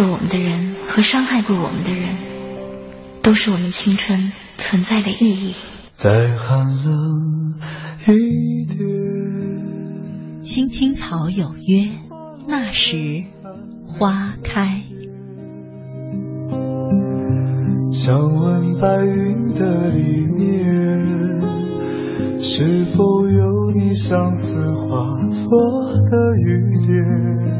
爱过我们的人和伤害过我们的人，都是我们青春存在的意义。再寒冷一点。青青草有约，那时花开。想问白云的里面，是否有你相思化作的雨点？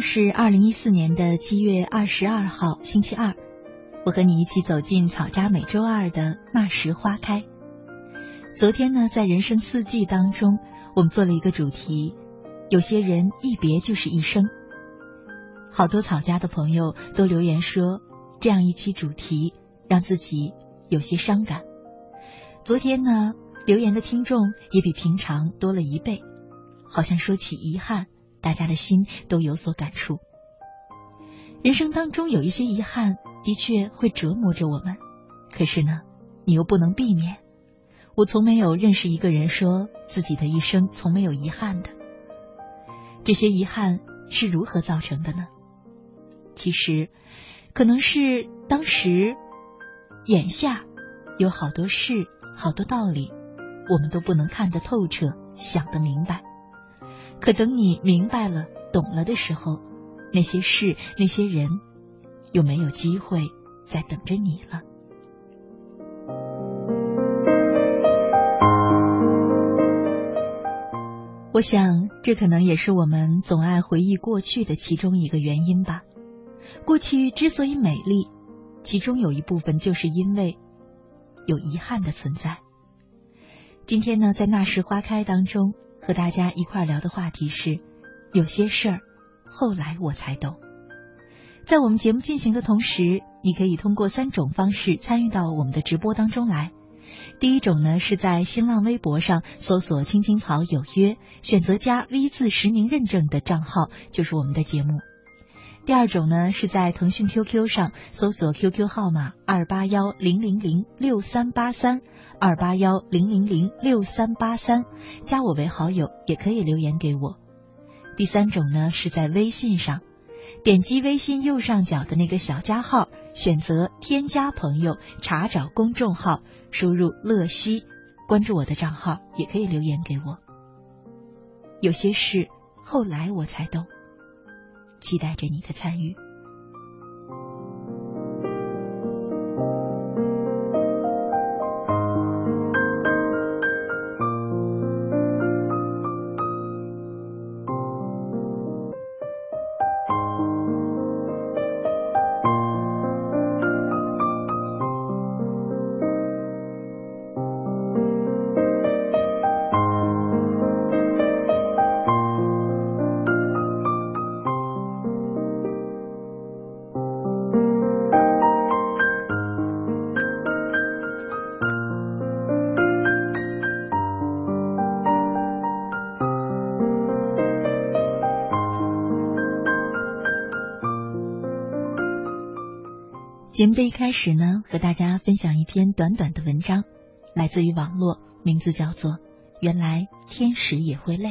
是二零一四年的七月二十二号，星期二。我和你一起走进草家每周二的那时花开。昨天呢，在人生四季当中，我们做了一个主题，有些人一别就是一生。好多草家的朋友都留言说，这样一期主题让自己有些伤感。昨天呢，留言的听众也比平常多了一倍，好像说起遗憾。大家的心都有所感触。人生当中有一些遗憾，的确会折磨着我们。可是呢，你又不能避免。我从没有认识一个人说自己的一生从没有遗憾的。这些遗憾是如何造成的呢？其实，可能是当时眼下有好多事、好多道理，我们都不能看得透彻、想得明白。可等你明白了、懂了的时候，那些事、那些人，又没有机会再等着你了。我想，这可能也是我们总爱回忆过去的其中一个原因吧。过去之所以美丽，其中有一部分就是因为有遗憾的存在。今天呢，在那时花开当中。和大家一块聊的话题是，有些事儿后来我才懂。在我们节目进行的同时，你可以通过三种方式参与到我们的直播当中来。第一种呢，是在新浪微博上搜索“青青草有约”，选择加 V 字实名认证的账号就是我们的节目。第二种呢，是在腾讯 QQ 上搜索 QQ 号码二八幺零零零六三八三。二八幺零零零六三八三，加我为好友也可以留言给我。第三种呢，是在微信上，点击微信右上角的那个小加号，选择添加朋友，查找公众号，输入乐西，关注我的账号，也可以留言给我。有些事后来我才懂，期待着你的参与。节目的一开始呢，和大家分享一篇短短的文章，来自于网络，名字叫做《原来天使也会累》。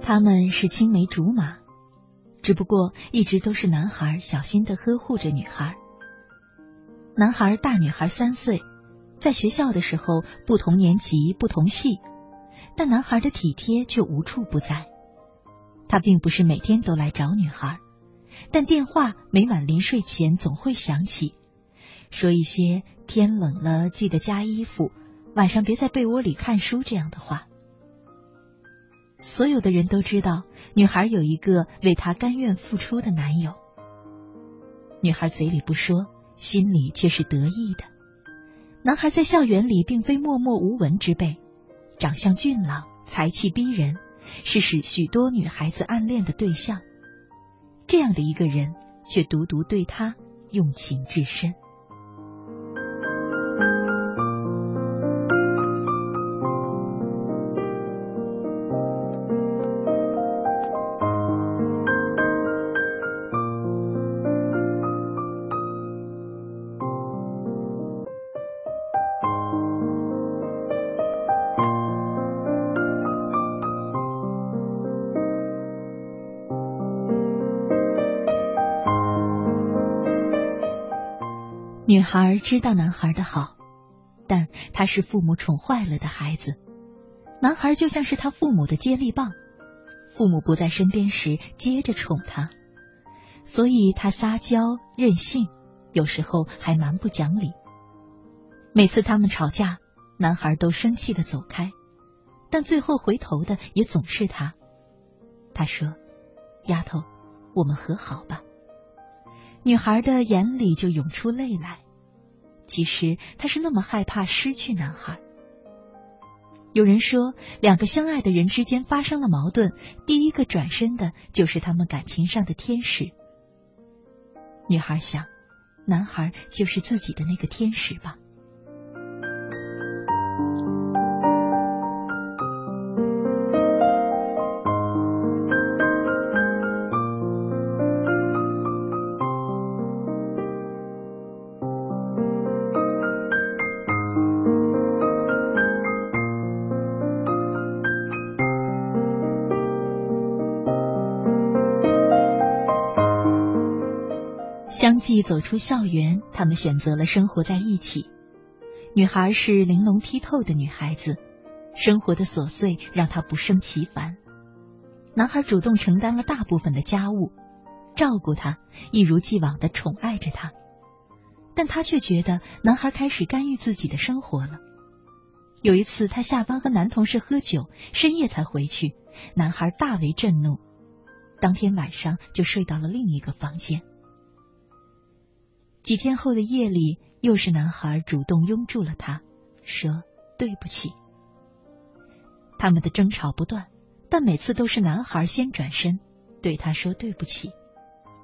他们是青梅竹马，只不过一直都是男孩小心的呵护着女孩。男孩大女孩三岁，在学校的时候不同年级不同系。但男孩的体贴却无处不在。他并不是每天都来找女孩，但电话每晚临睡前总会响起，说一些“天冷了记得加衣服，晚上别在被窝里看书”这样的话。所有的人都知道，女孩有一个为她甘愿付出的男友。女孩嘴里不说，心里却是得意的。男孩在校园里并非默默无闻之辈。长相俊朗，才气逼人，是使许多女孩子暗恋的对象。这样的一个人，却独独对他用情至深。孩儿知道男孩的好，但他是父母宠坏了的孩子。男孩就像是他父母的接力棒，父母不在身边时接着宠他，所以他撒娇任性，有时候还蛮不讲理。每次他们吵架，男孩都生气的走开，但最后回头的也总是他。他说：“丫头，我们和好吧。”女孩的眼里就涌出泪来。其实他是那么害怕失去男孩。有人说，两个相爱的人之间发生了矛盾，第一个转身的就是他们感情上的天使。女孩想，男孩就是自己的那个天使吧。相继走出校园，他们选择了生活在一起。女孩是玲珑剔透的女孩子，生活的琐碎让她不胜其烦。男孩主动承担了大部分的家务，照顾她，一如既往的宠爱着她。但她却觉得男孩开始干预自己的生活了。有一次，她下班和男同事喝酒，深夜才回去，男孩大为震怒，当天晚上就睡到了另一个房间。几天后的夜里，又是男孩主动拥住了她，说对不起。他们的争吵不断，但每次都是男孩先转身，对她说对不起。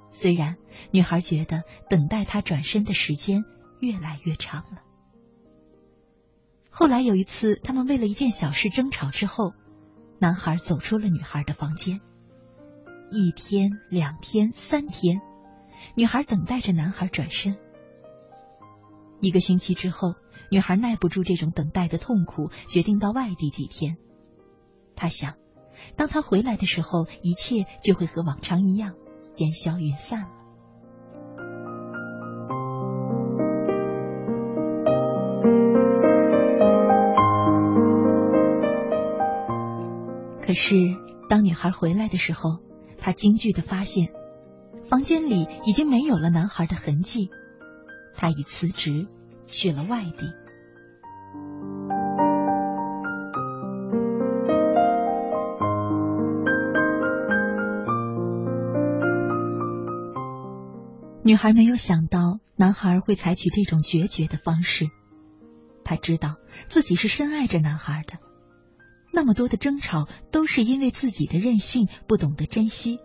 虽然女孩觉得等待他转身的时间越来越长了。后来有一次，他们为了一件小事争吵之后，男孩走出了女孩的房间。一天、两天、三天。女孩等待着男孩转身。一个星期之后，女孩耐不住这种等待的痛苦，决定到外地几天。她想，当他回来的时候，一切就会和往常一样，烟消云散了。可是，当女孩回来的时候，她惊惧的发现。房间里已经没有了男孩的痕迹，他已辞职去了外地。女孩没有想到男孩会采取这种决绝的方式，她知道自己是深爱着男孩的，那么多的争吵都是因为自己的任性，不懂得珍惜。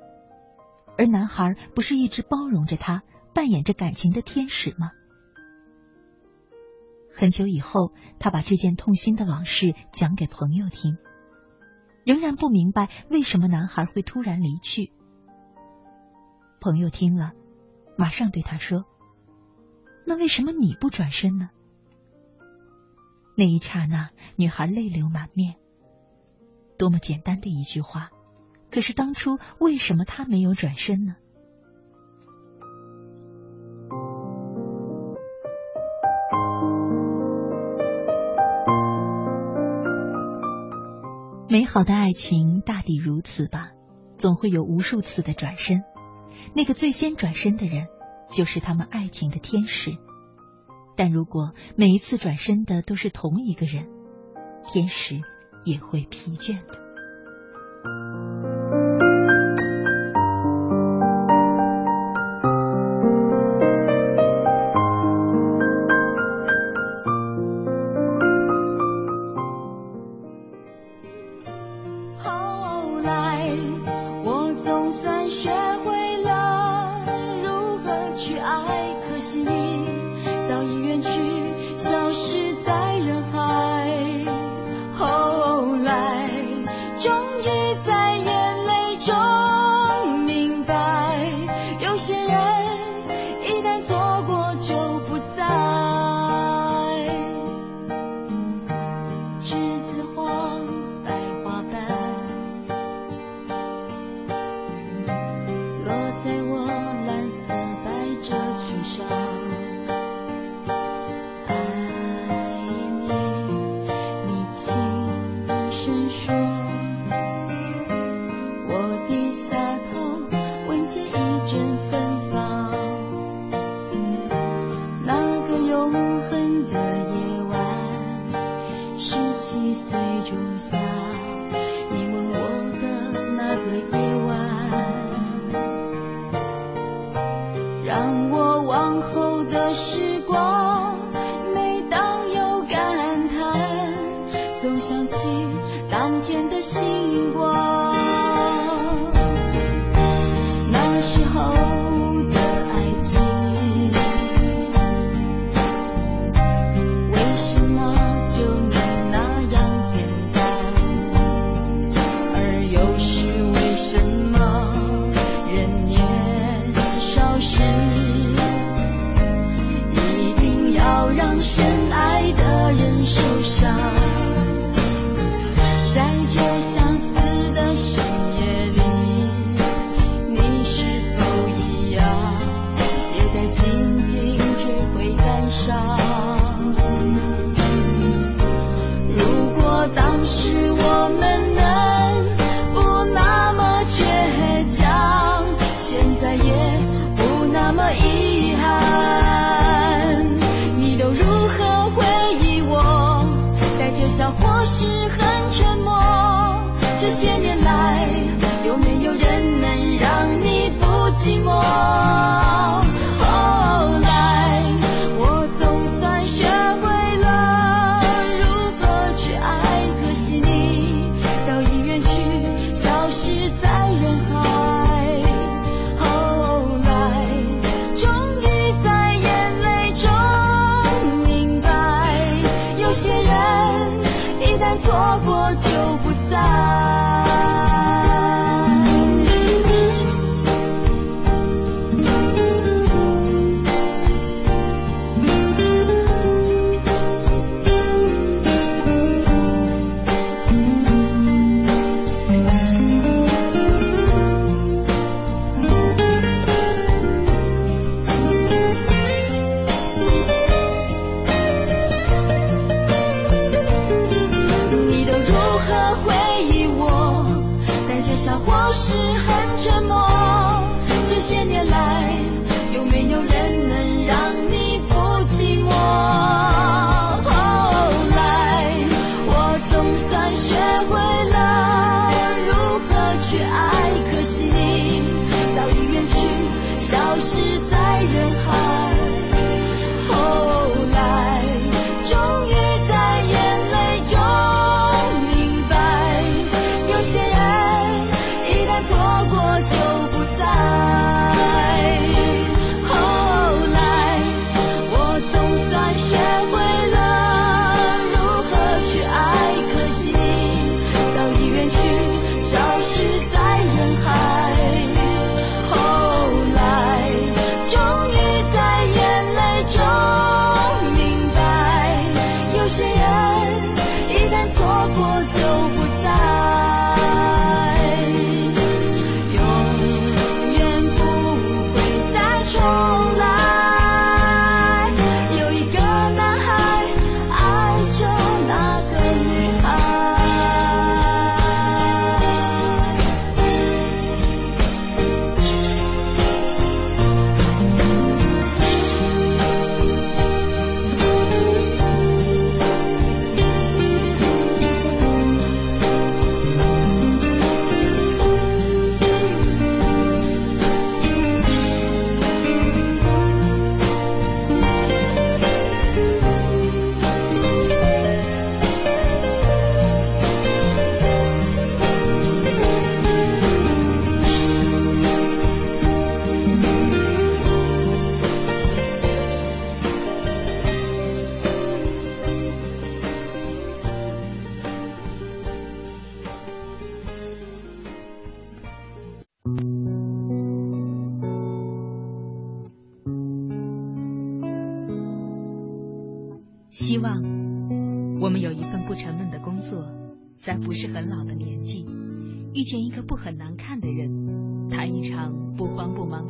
而男孩不是一直包容着她，扮演着感情的天使吗？很久以后，他把这件痛心的往事讲给朋友听。仍然不明白为什么男孩会突然离去。朋友听了，马上对他说：“那为什么你不转身呢？”那一刹那，女孩泪流满面。多么简单的一句话，可是当初为什么他没有转身呢？美好的爱情大抵如此吧，总会有无数次的转身。那个最先转身的人，就是他们爱情的天使。但如果每一次转身的都是同一个人，天使也会疲倦的。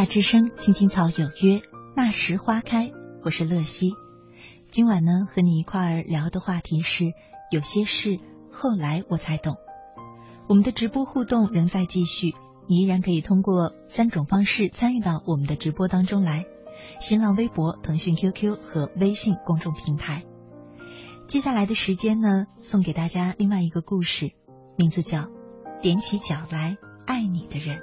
夏之声，青青草有约，那时花开。我是乐西，今晚呢和你一块儿聊的话题是有些事后来我才懂。我们的直播互动仍在继续，你依然可以通过三种方式参与到我们的直播当中来：新浪微博、腾讯 QQ 和微信公众平台。接下来的时间呢，送给大家另外一个故事，名字叫《踮起脚来爱你的人》。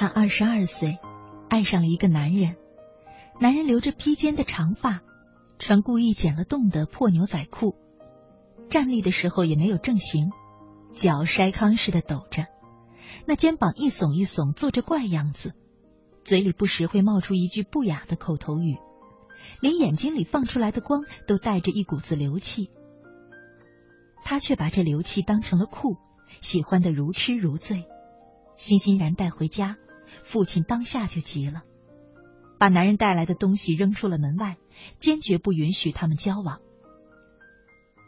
一年，他二十二岁，爱上了一个男人。男人留着披肩的长发，穿故意剪了洞的破牛仔裤，站立的时候也没有正形，脚筛糠似的抖着。那肩膀一耸一耸，做着怪样子，嘴里不时会冒出一句不雅的口头语，连眼睛里放出来的光都带着一股子流气。他却把这流气当成了酷，喜欢的如痴如醉。欣欣然带回家，父亲当下就急了，把男人带来的东西扔出了门外，坚决不允许他们交往。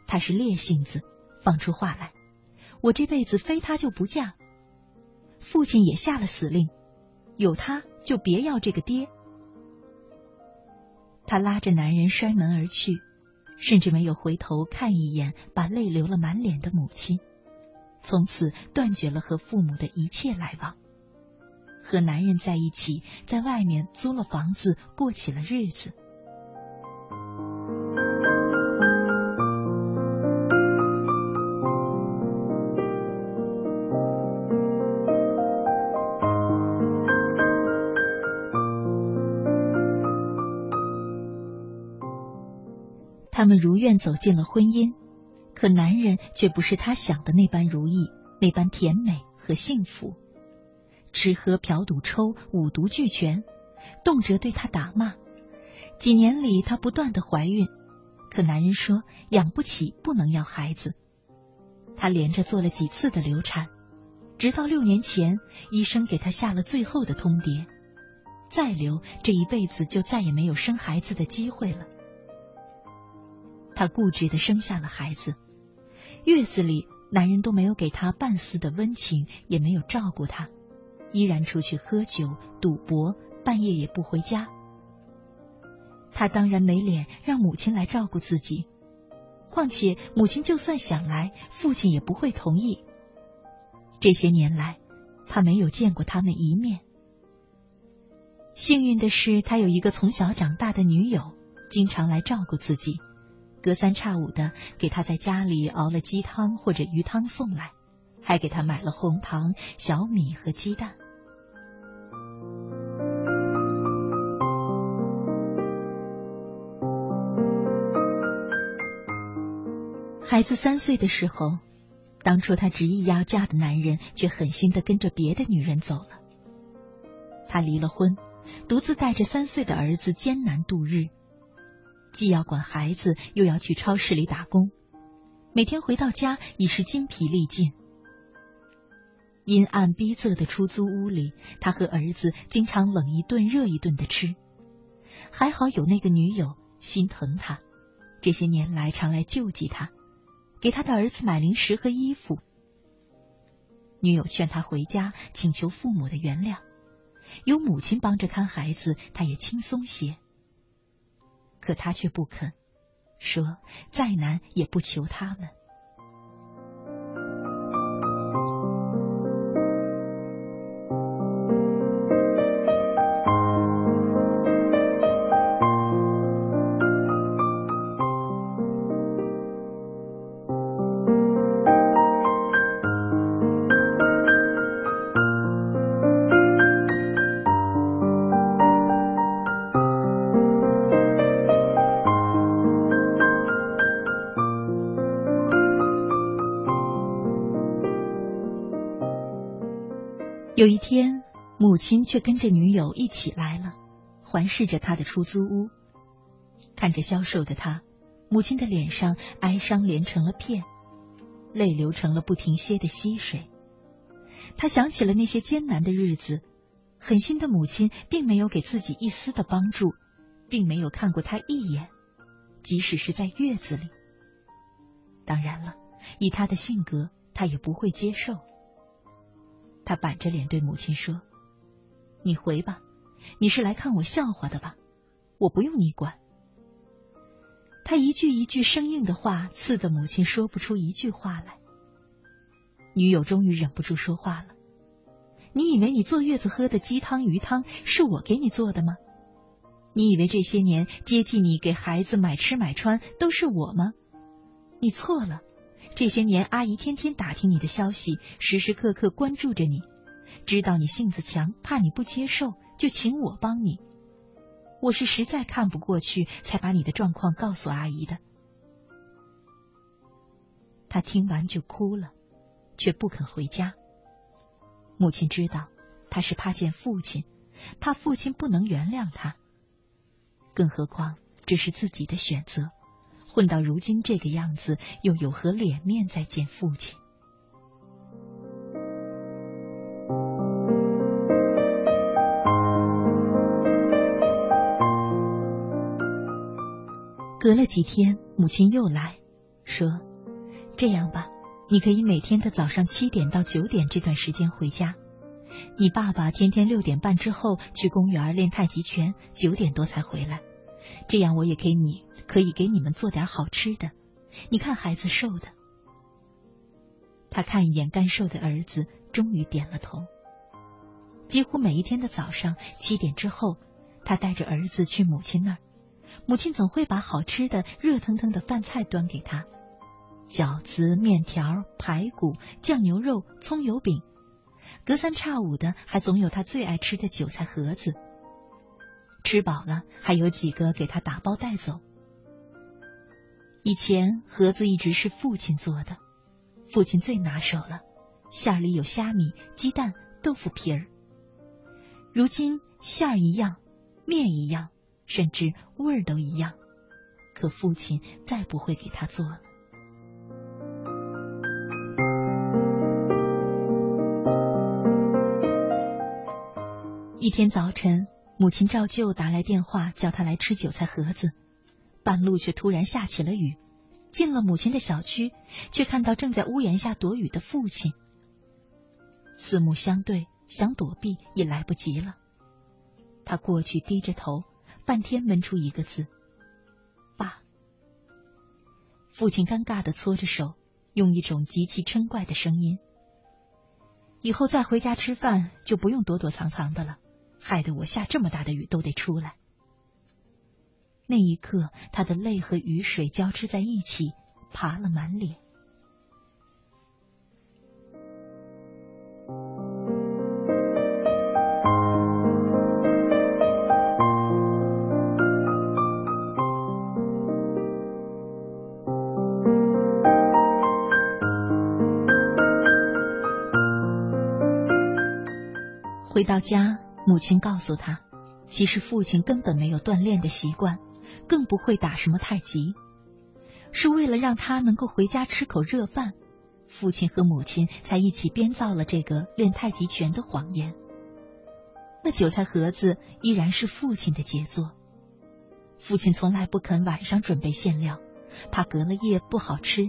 他是烈性子，放出话来：“我这辈子非他就不嫁。”父亲也下了死令，有他就别要这个爹。他拉着男人摔门而去，甚至没有回头看一眼把泪流了满脸的母亲，从此断绝了和父母的一切来往，和男人在一起，在外面租了房子，过起了日子。他们如愿走进了婚姻，可男人却不是他想的那般如意，那般甜美和幸福。吃喝嫖赌抽五毒俱全，动辄对他打骂。几年里，她不断的怀孕，可男人说养不起，不能要孩子。她连着做了几次的流产，直到六年前，医生给她下了最后的通牒：再留，这一辈子就再也没有生孩子的机会了。她固执的生下了孩子，月子里男人都没有给她半丝的温情，也没有照顾她，依然出去喝酒赌博，半夜也不回家。他当然没脸让母亲来照顾自己，况且母亲就算想来，父亲也不会同意。这些年来，他没有见过他们一面。幸运的是，他有一个从小长大的女友，经常来照顾自己。隔三差五的给他在家里熬了鸡汤或者鱼汤送来，还给他买了红糖、小米和鸡蛋。孩子三岁的时候，当初他执意要嫁的男人，却狠心的跟着别的女人走了。他离了婚，独自带着三岁的儿子艰难度日，既要管孩子，又要去超市里打工，每天回到家已是筋疲力尽。阴暗逼仄的出租屋里，他和儿子经常冷一顿热一顿的吃。还好有那个女友心疼他，这些年来常来救济他，给他的儿子买零食和衣服。女友劝他回家，请求父母的原谅。有母亲帮着看孩子，他也轻松些。可他却不肯，说再难也不求他们。亲却跟着女友一起来了，环视着他的出租屋。看着消瘦的他，母亲的脸上哀伤连成了片，泪流成了不停歇的溪水。他想起了那些艰难的日子，狠心的母亲并没有给自己一丝的帮助，并没有看过他一眼，即使是在月子里。当然了，以他的性格，他也不会接受。他板着脸对母亲说：“你回吧，你是来看我笑话的吧？我不用你管。”他一句一句生硬的话，刺得母亲说不出一句话来。女友终于忍不住说话了：“你以为你坐月子喝的鸡汤鱼汤是我给你做的吗？你以为这些年接济你、给孩子买吃买穿都是我吗？你错了。”这些年，阿姨天天打听你的消息，时时刻刻关注着你，知道你性子强，怕你不接受，就请我帮你。我是实在看不过去，才把你的状况告诉阿姨的。他听完就哭了，却不肯回家。母亲知道他是怕见父亲，怕父亲不能原谅他，更何况这是自己的选择。混到如今这个样子，又有何脸面再见父亲？隔了几天，母亲又来说：“这样吧，你可以每天的早上七点到九点这段时间回家。你爸爸天天六点半之后去公园练太极拳，九点多才回来。这样我也给你。”可以给你们做点好吃的，你看孩子瘦的。他看一眼干瘦的儿子，终于点了头。几乎每一天的早上七点之后，他带着儿子去母亲那儿，母亲总会把好吃的热腾腾的饭菜端给他：饺子、面条、排骨、酱牛肉、葱油饼，隔三差五的还总有他最爱吃的韭菜盒子。吃饱了，还有几个给他打包带走。以前盒子一直是父亲做的，父亲最拿手了，馅里有虾米、鸡蛋、豆腐皮儿。如今馅儿一样，面一样，甚至味儿都一样，可父亲再不会给他做了。一天早晨，母亲照旧打来电话，叫他来吃韭菜盒子。半路却突然下起了雨，进了母亲的小区，却看到正在屋檐下躲雨的父亲。四目相对，想躲避也来不及了。他过去低着头，半天闷出一个字：“爸。”父亲尴尬的搓着手，用一种极其嗔怪的声音：“以后再回家吃饭，就不用躲躲藏藏的了，害得我下这么大的雨都得出来。”那一刻，他的泪和雨水交织在一起，爬了满脸。回到家，母亲告诉他，其实父亲根本没有锻炼的习惯，更不会打什么太极，是为了让他能够回家吃口热饭，父亲和母亲才一起编造了这个练太极拳的谎言。那韭菜盒子依然是父亲的杰作。父亲从来不肯晚上准备馅料，怕隔了夜不好吃，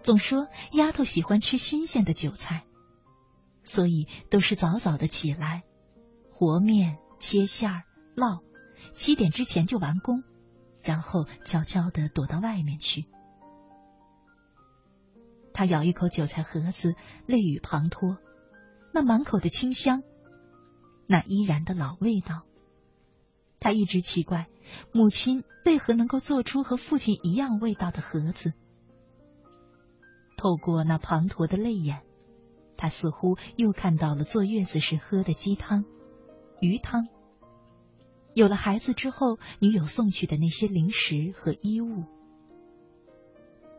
总说丫头喜欢吃新鲜的韭菜，所以都是早早的起来，和面、切馅儿、烙，七点之前就完工，然后悄悄的躲到外面去。他咬一口韭菜盒子，泪雨滂沱，那满口的清香。那依然的老味道，他一直奇怪母亲为何能够做出和父亲一样味道的盒子。透过那滂沱的泪眼，他似乎又看到了坐月子时喝的鸡汤、鱼汤。有了孩子之后，女友送去的那些零食和衣物，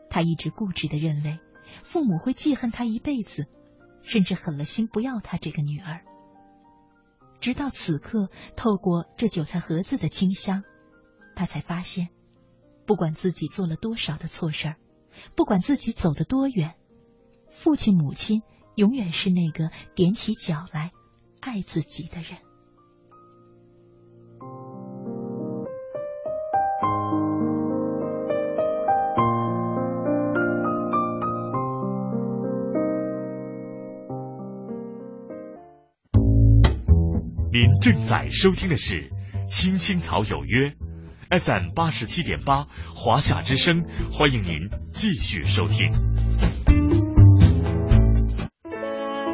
他一直固执的认为父母会记恨他一辈子，甚至狠了心不要他这个女儿。直到此刻，透过这韭菜盒子的清香，他才发现，不管自己做了多少的错事儿，不管自己走得多远，父亲母亲永远是那个踮起脚来爱自己的人。您正在收听的是《青青草有约》，FM 八十七点八，华夏之声，欢迎您继续收听。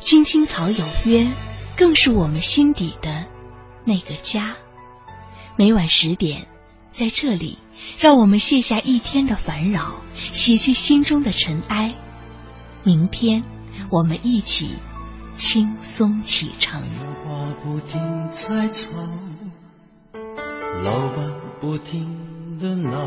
青青草有约，更是我们心底的那个家。每晚十点，在这里，让我们卸下一天的烦扰，洗去心中的尘埃。明天，我们一起。轻松启程。话不停在吵，老板不停的闹，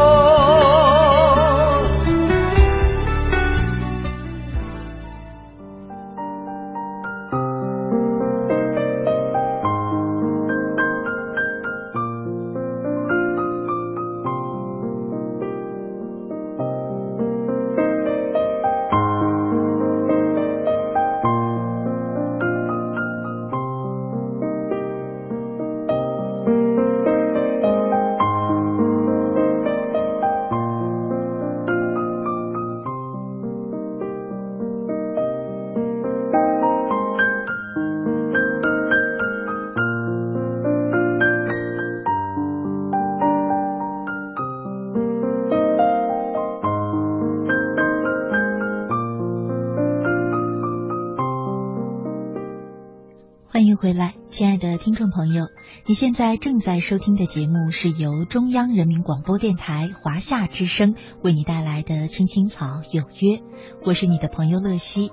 你现在正在收听的节目是由中央人民广播电台华夏之声为你带来的《青青草有约》，我是你的朋友乐西。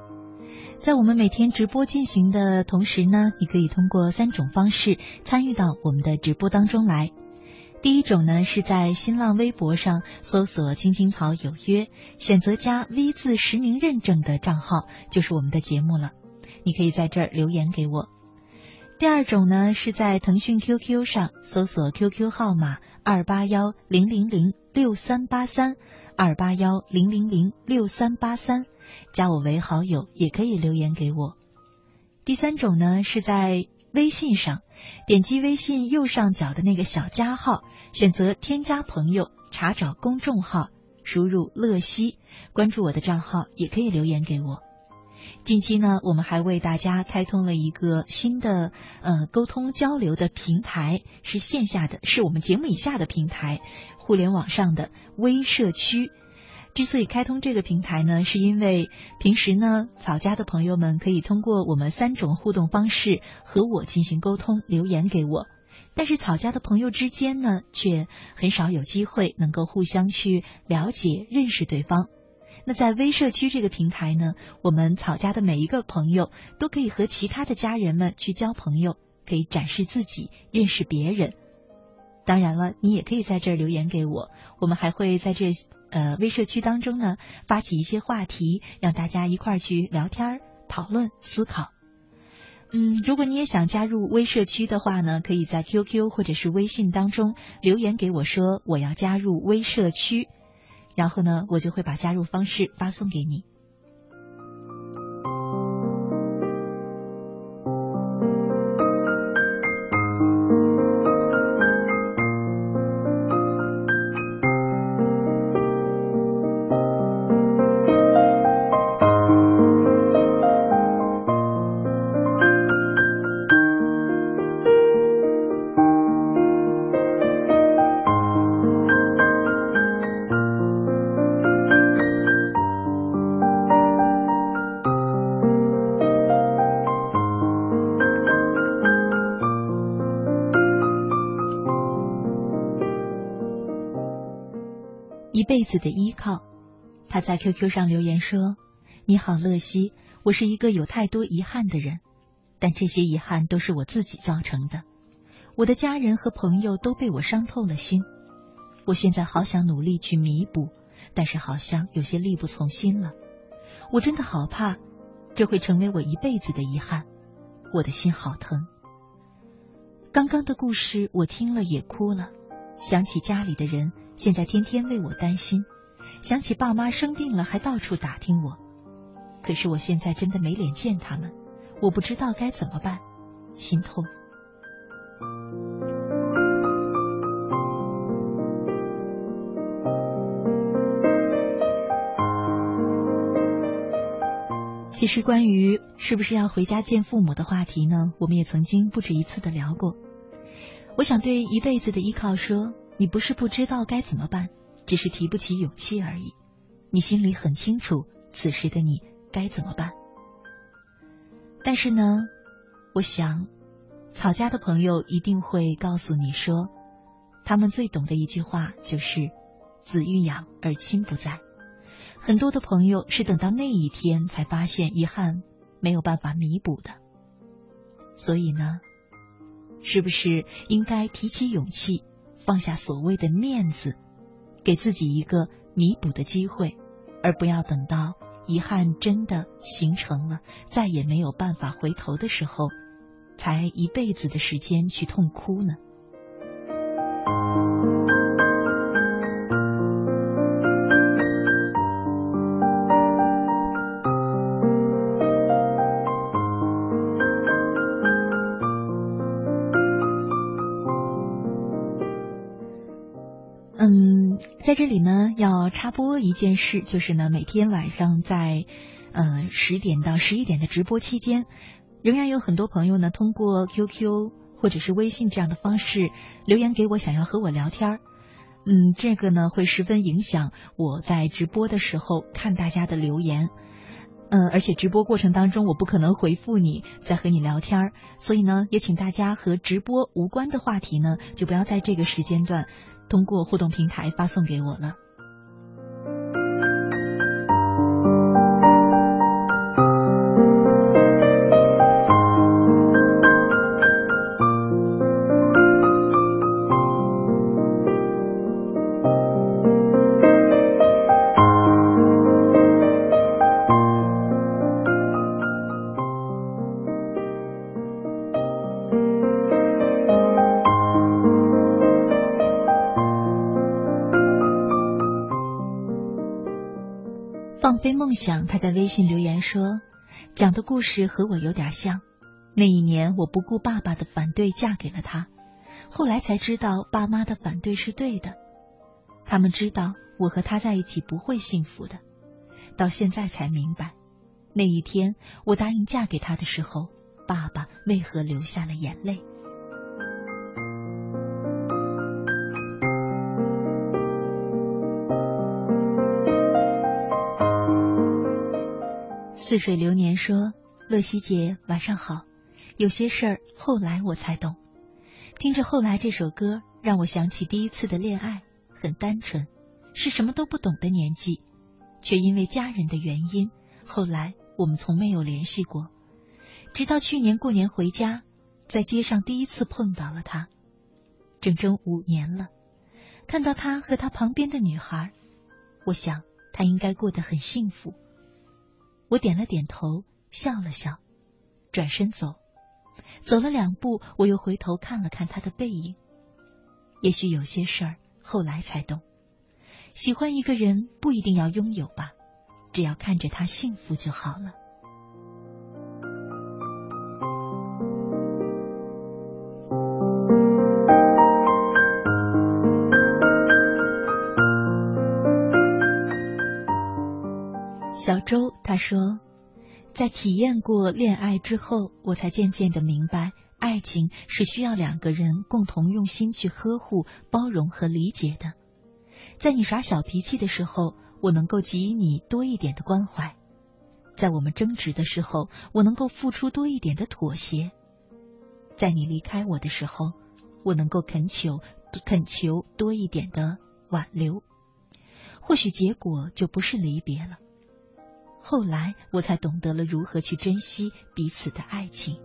在我们每天直播进行的同时呢，你可以通过三种方式参与到我们的直播当中来。第一种呢，是在新浪微博上搜索“青青草有约”，选择加 V 字实名认证的账号，就是我们的节目了。你可以在这儿留言给我。第二种呢，是在腾讯 QQ 上搜索 QQ 号码二八幺零零零六三八三二八幺零零零六三八三，加我为好友，也可以留言给我。第三种呢，是在微信上点击微信右上角的那个小加号，选择添加朋友，查找公众号，输入乐西，关注我的账号，也可以留言给我。近期呢，我们还为大家开通了一个新的呃沟通交流的平台，是线下的，是我们节目以下的平台，互联网上的微社区。之所以开通这个平台呢，是因为平时呢，草家的朋友们可以通过我们三种互动方式和我进行沟通，留言给我，但是草家的朋友之间呢，却很少有机会能够互相去了解、认识对方。那在微社区这个平台呢，我们草家的每一个朋友都可以和其他的家人们去交朋友，可以展示自己，认识别人。当然了，你也可以在这儿留言给我，我们还会在这呃微社区当中呢发起一些话题，让大家一块儿去聊天、讨论、思考。嗯，如果你也想加入微社区的话呢，可以在 QQ 或者是微信当中留言给我说我要加入微社区。然后呢，我就会把加入方式发送给你。子的依靠，他在 QQ 上留言说：“你好，乐西，我是一个有太多遗憾的人，但这些遗憾都是我自己造成的。我的家人和朋友都被我伤透了心，我现在好想努力去弥补，但是好像有些力不从心了。我真的好怕，这会成为我一辈子的遗憾，我的心好疼。刚刚的故事我听了也哭了，想起家里的人。”现在天天为我担心，想起爸妈生病了还到处打听我，可是我现在真的没脸见他们，我不知道该怎么办，心痛。其实关于是不是要回家见父母的话题呢，我们也曾经不止一次的聊过。我想对一辈子的依靠说。你不是不知道该怎么办，只是提不起勇气而已。你心里很清楚，此时的你该怎么办。但是呢，我想，草家的朋友一定会告诉你说，他们最懂的一句话就是“子欲养而亲不在”。很多的朋友是等到那一天才发现遗憾没有办法弥补的。所以呢，是不是应该提起勇气？放下所谓的面子，给自己一个弥补的机会，而不要等到遗憾真的形成了，再也没有办法回头的时候，才一辈子的时间去痛哭呢。这里呢，要插播一件事，就是呢，每天晚上在，呃十点到十一点的直播期间，仍然有很多朋友呢，通过 QQ 或者是微信这样的方式留言给我，想要和我聊天儿。嗯，这个呢会十分影响我在直播的时候看大家的留言。嗯，而且直播过程当中我不可能回复你，在和你聊天儿，所以呢，也请大家和直播无关的话题呢，就不要在这个时间段通过互动平台发送给我了。在微信留言说，讲的故事和我有点像。那一年我不顾爸爸的反对嫁给了他，后来才知道爸妈的反对是对的。他们知道我和他在一起不会幸福的，到现在才明白，那一天我答应嫁给他的时候，爸爸为何流下了眼泪。似水流年说：“乐西姐，晚上好。有些事儿后来我才懂。听着《后来》这首歌，让我想起第一次的恋爱，很单纯，是什么都不懂的年纪，却因为家人的原因，后来我们从没有联系过。直到去年过年回家，在街上第一次碰到了他，整整五年了。看到他和他旁边的女孩，我想他应该过得很幸福。”我点了点头，笑了笑，转身走。走了两步，我又回头看了看他的背影。也许有些事儿后来才懂，喜欢一个人不一定要拥有吧，只要看着他幸福就好了。说，在体验过恋爱之后，我才渐渐的明白，爱情是需要两个人共同用心去呵护、包容和理解的。在你耍小脾气的时候，我能够给予你多一点的关怀；在我们争执的时候，我能够付出多一点的妥协；在你离开我的时候，我能够恳求、恳求多一点的挽留。或许结果就不是离别了。后来我才懂得了如何去珍惜彼此的爱情。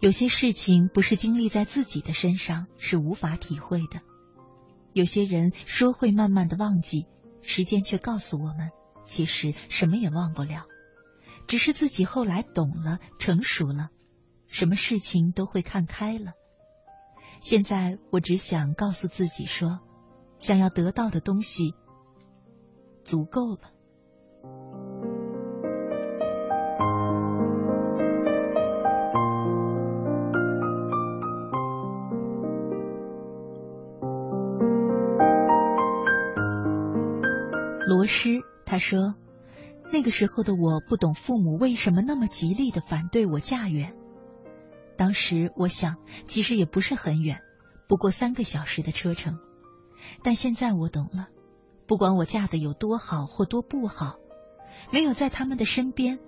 有些事情不是经历在自己的身上是无法体会的。有些人说会慢慢的忘记，时间却告诉我们，其实什么也忘不了，只是自己后来懂了，成熟了，什么事情都会看开了。现在我只想告诉自己说，想要得到的东西足够了。”罗师他说：“那个时候的我不懂父母为什么那么极力的反对我嫁远。当时我想，其实也不是很远，不过三个小时的车程。但现在我懂了，不管我嫁的有多好或多不好，没有在他们的身边，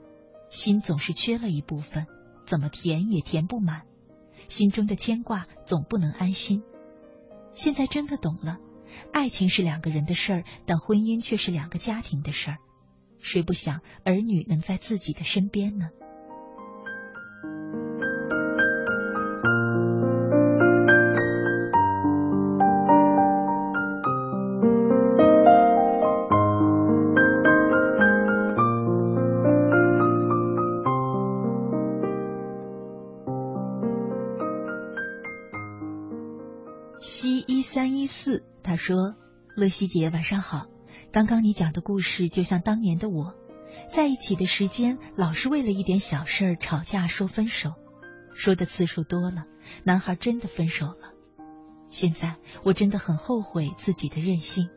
心总是缺了一部分，怎么填也填不满，心中的牵挂总不能安心。现在真的懂了。”爱情是两个人的事儿，但婚姻却是两个家庭的事儿。谁不想儿女能在自己的身边呢？说：“乐西姐，晚上好。刚刚你讲的故事就像当年的我，在一起的时间老是为了一点小事儿吵架说分手，说的次数多了，男孩真的分手了。现在我真的很后悔自己的任性。”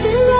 是。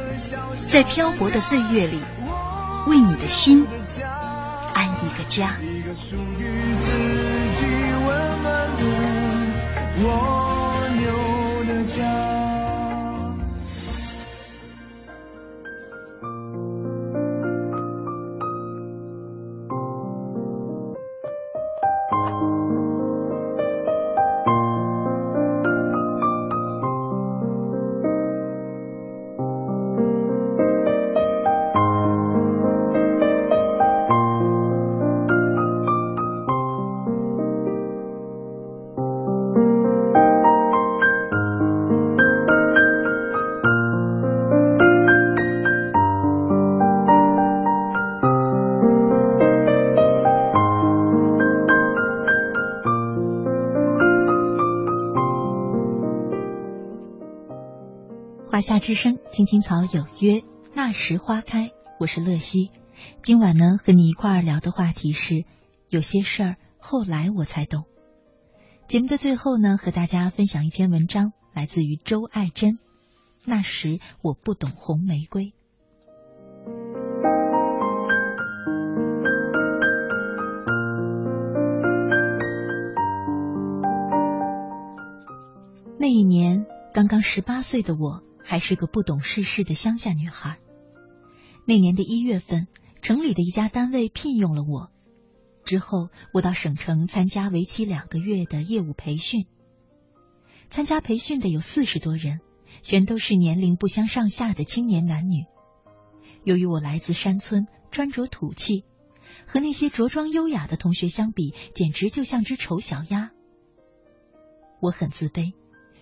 在漂泊的岁月里，为你的心安一个家。之声，青青草有约，那时花开。我是乐西，今晚呢和你一块儿聊的话题是有些事儿后来我才懂。节目的最后呢，和大家分享一篇文章，来自于周爱珍。那时我不懂红玫瑰。那一年，刚刚十八岁的我。还是个不懂世事的乡下女孩。那年的一月份，城里的一家单位聘用了我。之后，我到省城参加为期两个月的业务培训。参加培训的有四十多人，全都是年龄不相上下的青年男女。由于我来自山村，穿着土气，和那些着装优雅的同学相比，简直就像只丑小鸭。我很自卑。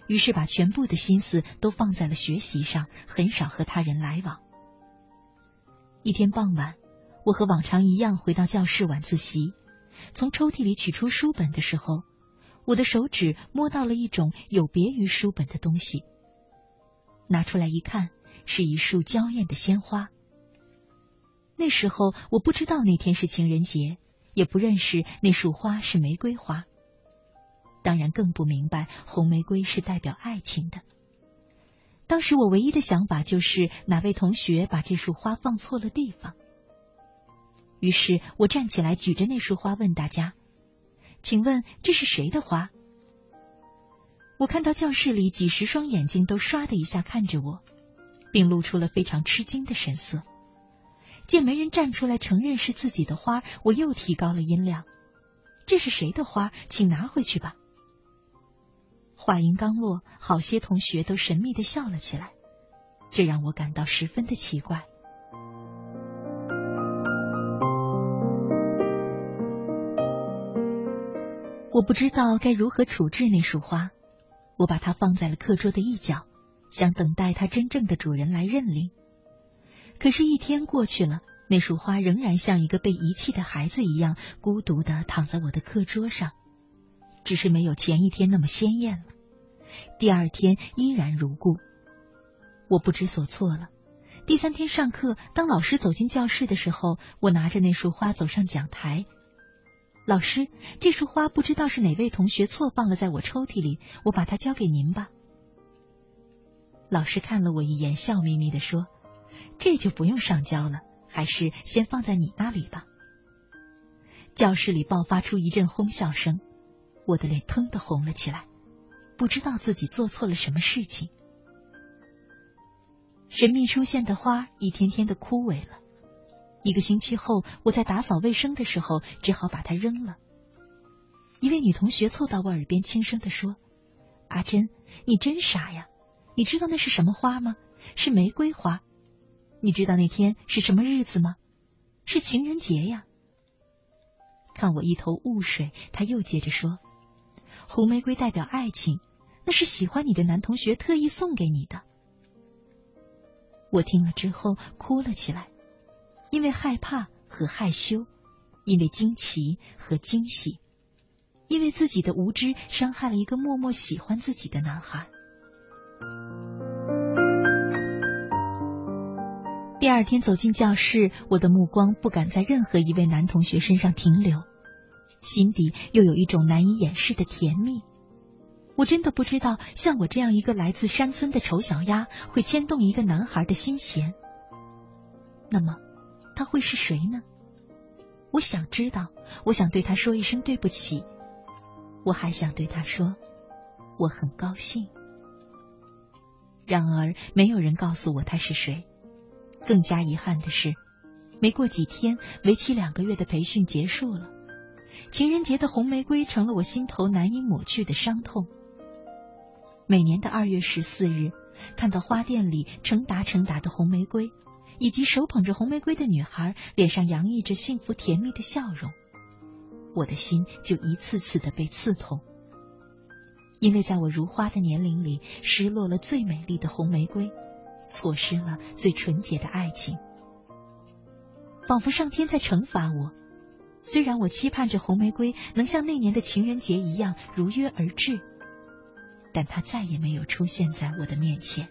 于是把全部的心思都放在了学习上，很少和他人来往。一天傍晚，我和往常一样回到教室晚自习，从抽屉里取出书本的时候，我的手指摸到了一种有别于书本的东西。拿出来一看，是一束娇艳的鲜花。那时候我不知道那天是情人节，也不认识那束花是玫瑰花。当然更不明白红玫瑰是代表爱情的。当时我唯一的想法就是哪位同学把这束花放错了地方。于是我站起来举着那束花问大家：“请问这是谁的花？”我看到教室里几十双眼睛都唰的一下看着我，并露出了非常吃惊的神色。见没人站出来承认是自己的花，我又提高了音量：“这是谁的花？请拿回去吧。”话音刚落，好些同学都神秘的笑了起来，这让我感到十分的奇怪。我不知道该如何处置那束花，我把它放在了课桌的一角，想等待它真正的主人来认领。可是，一天过去了，那束花仍然像一个被遗弃的孩子一样，孤独的躺在我的课桌上，只是没有前一天那么鲜艳了。第二天依然如故，我不知所措了。第三天上课，当老师走进教室的时候，我拿着那束花走上讲台。老师，这束花不知道是哪位同学错放了在我抽屉里，我把它交给您吧。老师看了我一眼，笑眯眯的说：“这就不用上交了，还是先放在你那里吧。”教室里爆发出一阵哄笑声，我的脸腾的红了起来。不知道自己做错了什么事情。神秘出现的花一天天的枯萎了。一个星期后，我在打扫卫生的时候，只好把它扔了。一位女同学凑到我耳边轻声的说：“阿珍，你真傻呀！你知道那是什么花吗？是玫瑰花。你知道那天是什么日子吗？是情人节呀。”看我一头雾水，她又接着说：“红玫瑰代表爱情，那是喜欢你的男同学特意送给你的。”我听了之后哭了起来，因为害怕和害羞，因为惊奇和惊喜。因为自己的无知伤害了一个默默喜欢自己的男孩。第二天走进教室，我的目光不敢在任何一位男同学身上停留，心底又有一种难以掩饰的甜蜜。我真的不知道，像我这样一个来自山村的丑小鸭，会牵动一个男孩的心弦。那么，他会是谁呢？我想知道，我想对他说一声对不起。我还想对他说，我很高兴。然而，没有人告诉我他是谁。更加遗憾的是，没过几天，为期两个月的培训结束了。情人节的红玫瑰成了我心头难以抹去的伤痛。每年的二月十四日，看到花店里成沓成沓的红玫瑰，以及手捧着红玫瑰的女孩脸上洋溢着幸福甜蜜的笑容。我的心就一次次的被刺痛，因为在我如花的年龄里，失落了最美丽的红玫瑰，错失了最纯洁的爱情，仿佛上天在惩罚我。虽然我期盼着红玫瑰能像那年的情人节一样如约而至，但他再也没有出现在我的面前。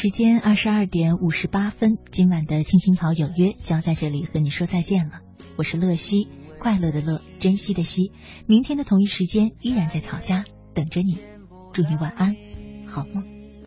时间二十二点五十八分，今晚的青青草有约就要在这里和你说再见了。我是乐西，快乐的乐，珍惜的惜。明天的同一时间依然在草家等着你，祝你晚安，好梦。